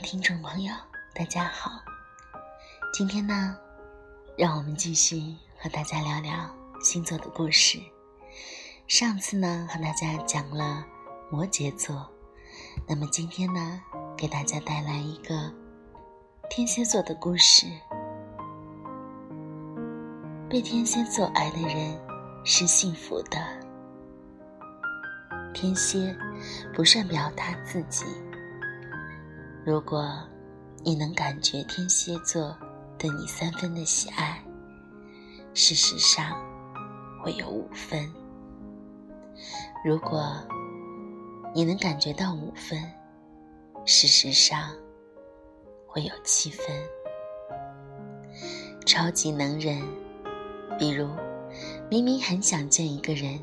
听众朋友，大家好。今天呢，让我们继续和大家聊聊星座的故事。上次呢，和大家讲了摩羯座，那么今天呢，给大家带来一个天蝎座的故事。被天蝎座爱的人是幸福的。天蝎不善表达自己。如果你能感觉天蝎座对你三分的喜爱，事实上会有五分。如果你能感觉到五分，事实上会有七分。超级能人，比如明明很想见一个人，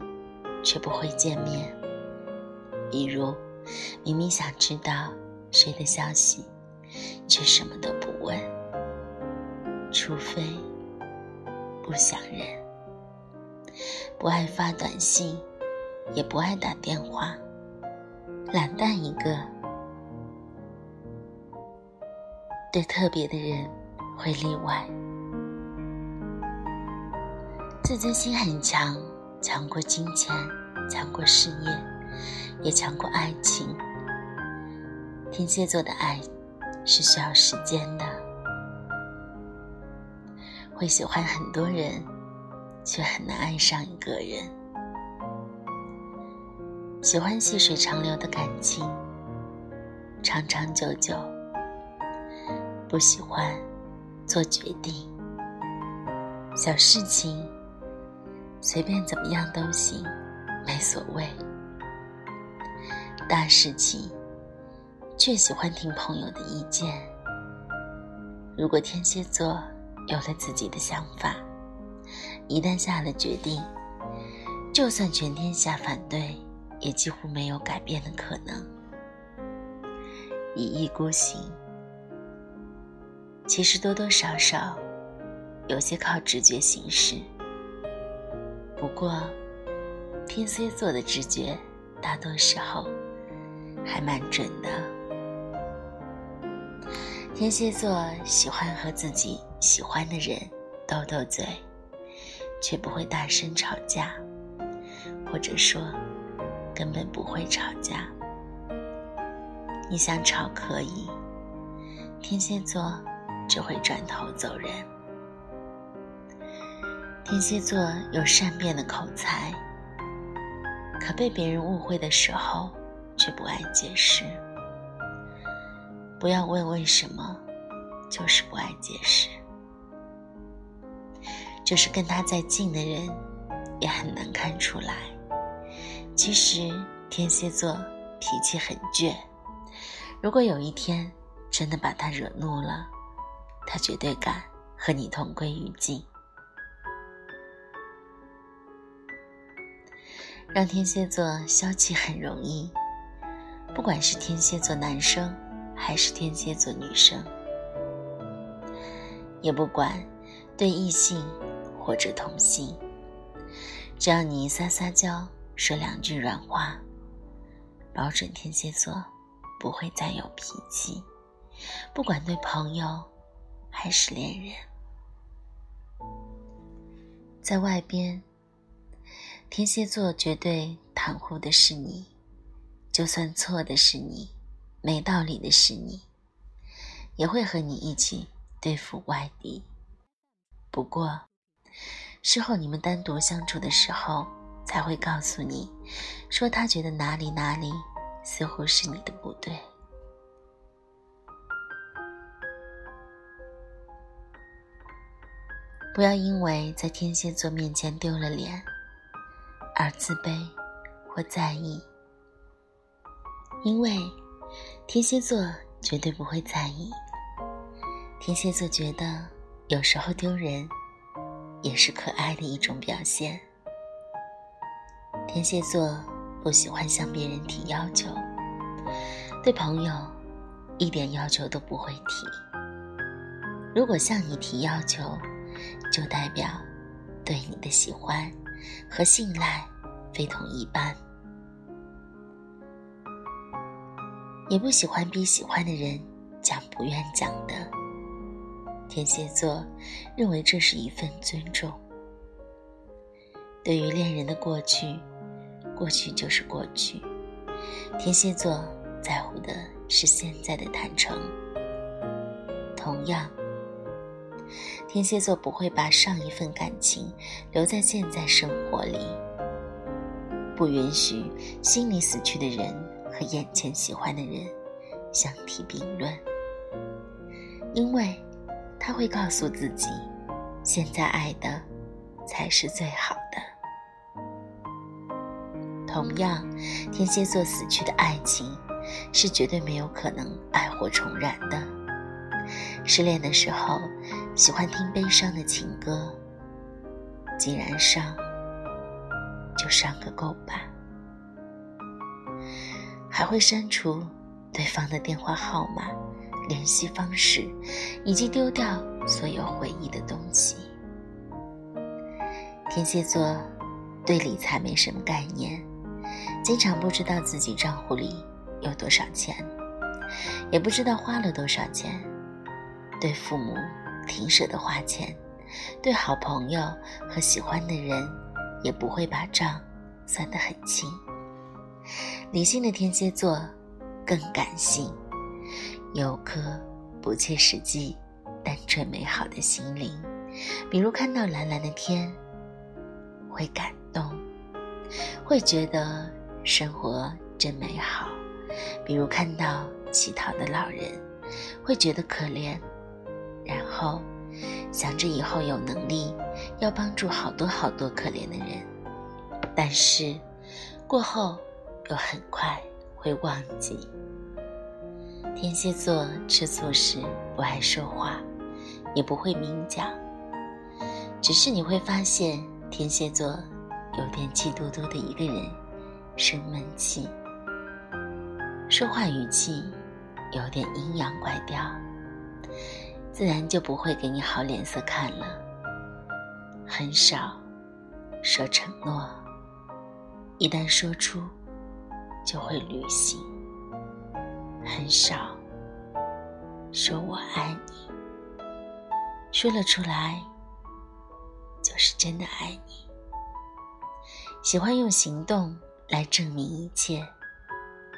却不会见面；比如明明想知道。谁的消息，却什么都不问，除非不想人，不爱发短信，也不爱打电话，懒蛋一个。对特别的人会例外，自尊心很强，强过金钱，强过事业，也强过爱情。天蝎座的爱是需要时间的，会喜欢很多人，却很难爱上一个人。喜欢细水长流的感情，长长久久。不喜欢做决定，小事情随便怎么样都行，没所谓。大事情。却喜欢听朋友的意见。如果天蝎座有了自己的想法，一旦下了决定，就算全天下反对，也几乎没有改变的可能。一意孤行，其实多多少少有些靠直觉行事。不过，天蝎座的直觉大多时候还蛮准的。天蝎座喜欢和自己喜欢的人斗斗嘴，却不会大声吵架，或者说根本不会吵架。你想吵可以，天蝎座只会转头走人。天蝎座有善变的口才，可被别人误会的时候，却不爱解释。不要问为什么，就是不爱解释。就是跟他再近的人，也很难看出来。其实天蝎座脾气很倔，如果有一天真的把他惹怒了，他绝对敢和你同归于尽。让天蝎座消气很容易，不管是天蝎座男生。还是天蝎座女生，也不管对异性或者同性，只要你撒撒娇，说两句软话，保准天蝎座不会再有脾气。不管对朋友还是恋人，在外边，天蝎座绝对袒护的是你，就算错的是你。没道理的是你，也会和你一起对付外敌。不过，事后你们单独相处的时候，才会告诉你，说他觉得哪里哪里似乎是你的不对。不要因为在天蝎座面前丢了脸，而自卑或在意，因为。天蝎座绝对不会在意。天蝎座觉得有时候丢人，也是可爱的一种表现。天蝎座不喜欢向别人提要求，对朋友一点要求都不会提。如果向你提要求，就代表对你的喜欢和信赖非同一般。也不喜欢逼喜欢的人讲不愿讲的。天蝎座认为这是一份尊重。对于恋人的过去，过去就是过去。天蝎座在乎的是现在的坦诚。同样，天蝎座不会把上一份感情留在现在生活里，不允许心里死去的人和眼前喜欢的人相提并论，因为他会告诉自己，现在爱的才是最好的。同样，天蝎座死去的爱情是绝对没有可能爱火重燃的。失恋的时候，喜欢听悲伤的情歌，既然伤，就伤个够吧。还会删除对方的电话号码、联系方式，以及丢掉所有回忆的东西。天蝎座对理财没什么概念。经常不知道自己账户里有多少钱，也不知道花了多少钱。对父母挺舍得花钱，对好朋友和喜欢的人也不会把账算得很清。理性的天蝎座更感性，有颗不切实际、单纯美好的心灵。比如看到蓝蓝的天，会感动，会觉得。生活真美好，比如看到乞讨的老人，会觉得可怜，然后想着以后有能力要帮助好多好多可怜的人，但是过后又很快会忘记。天蝎座吃醋时不爱说话，也不会明讲，只是你会发现天蝎座有点气嘟嘟的一个人。生闷气，说话语气有点阴阳怪调，自然就不会给你好脸色看了。很少说承诺，一旦说出就会履行。很少说我爱你，说了出来就是真的爱你。喜欢用行动。来证明一切，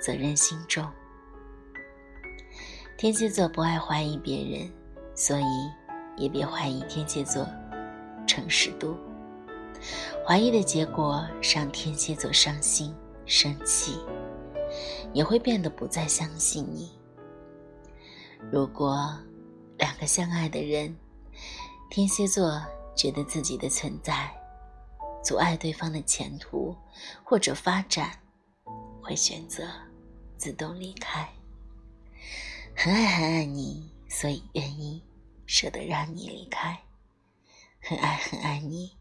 责任心重。天蝎座不爱怀疑别人，所以也别怀疑天蝎座诚实度。怀疑的结果让天蝎座伤心生气，也会变得不再相信你。如果两个相爱的人，天蝎座觉得自己的存在。阻碍对方的前途或者发展，会选择自动离开。很爱很爱你，所以愿意舍得让你离开；很爱很爱你，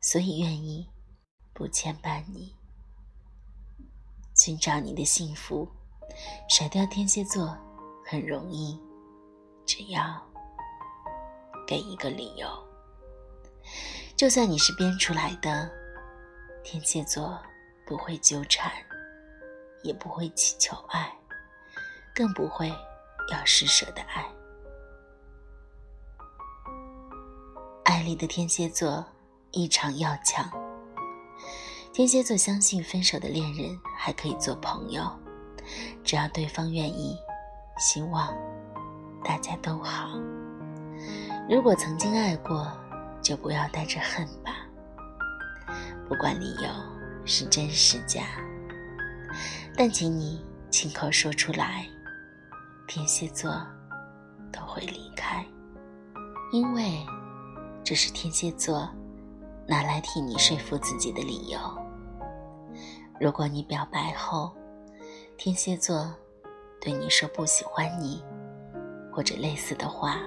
所以愿意不牵绊你。寻找你的幸福，甩掉天蝎座很容易，只要给一个理由。就算你是编出来的，天蝎座不会纠缠，也不会乞求爱，更不会要施舍的爱。爱里的天蝎座异常要强。天蝎座相信分手的恋人还可以做朋友，只要对方愿意，希望大家都好。如果曾经爱过。就不要带着恨吧，不管理由是真是假，但请你亲口说出来，天蝎座都会离开，因为这是天蝎座拿来替你说服自己的理由。如果你表白后，天蝎座对你说不喜欢你，或者类似的话，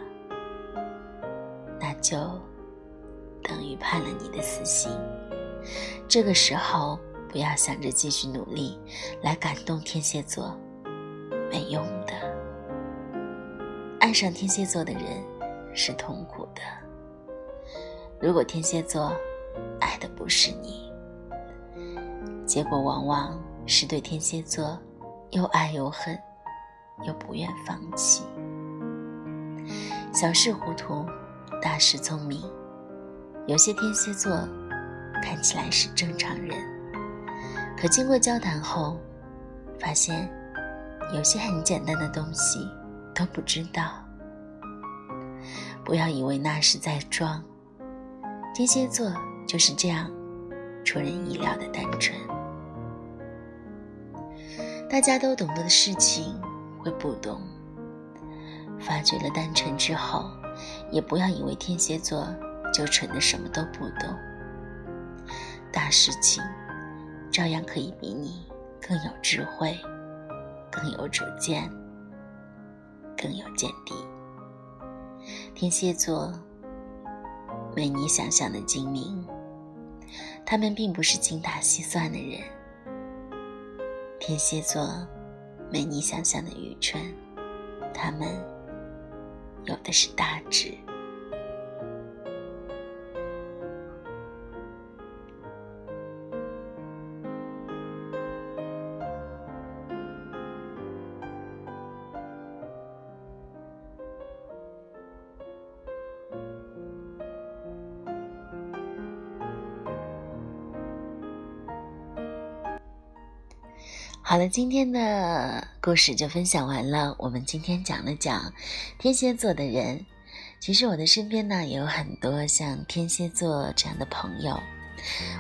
那就。等于判了你的死刑。这个时候，不要想着继续努力来感动天蝎座，没用的。爱上天蝎座的人是痛苦的。如果天蝎座爱的不是你，结果往往是对天蝎座又爱又恨，又不愿放弃。小事糊涂，大事聪明。有些天蝎座看起来是正常人，可经过交谈后，发现有些很简单的东西都不知道。不要以为那是在装，天蝎座就是这样出人意料的单纯。大家都懂得的事情会不懂，发觉了单纯之后，也不要以为天蝎座。就蠢的什么都不懂，大事情照样可以比你更有智慧、更有主见、更有见地。天蝎座没你想象的精明，他们并不是精打细算的人。天蝎座没你想象的愚蠢，他们有的是大智。好了，今天的故事就分享完了。我们今天讲了讲天蝎座的人。其实我的身边呢也有很多像天蝎座这样的朋友。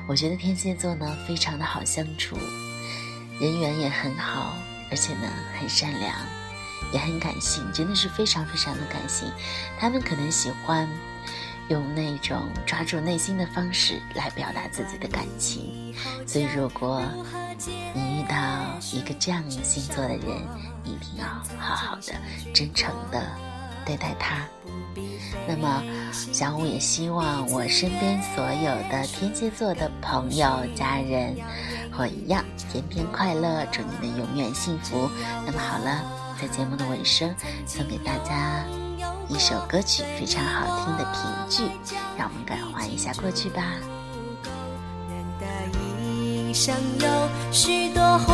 我觉得天蝎座呢非常的好相处，人缘也很好，而且呢很善良，也很感性，真的是非常非常的感性。他们可能喜欢用那种抓住内心的方式来表达自己的感情，所以如果。你遇到一个这样星座的人，一定要好好的、真诚的对待他。那么，小五也希望我身边所有的天蝎座的朋友、家人和我一样，天天快乐，祝你们永远幸福。那么好了，在节目的尾声，送给大家一首歌曲，非常好听的评剧，让我们感怀一下过去吧。生有许多回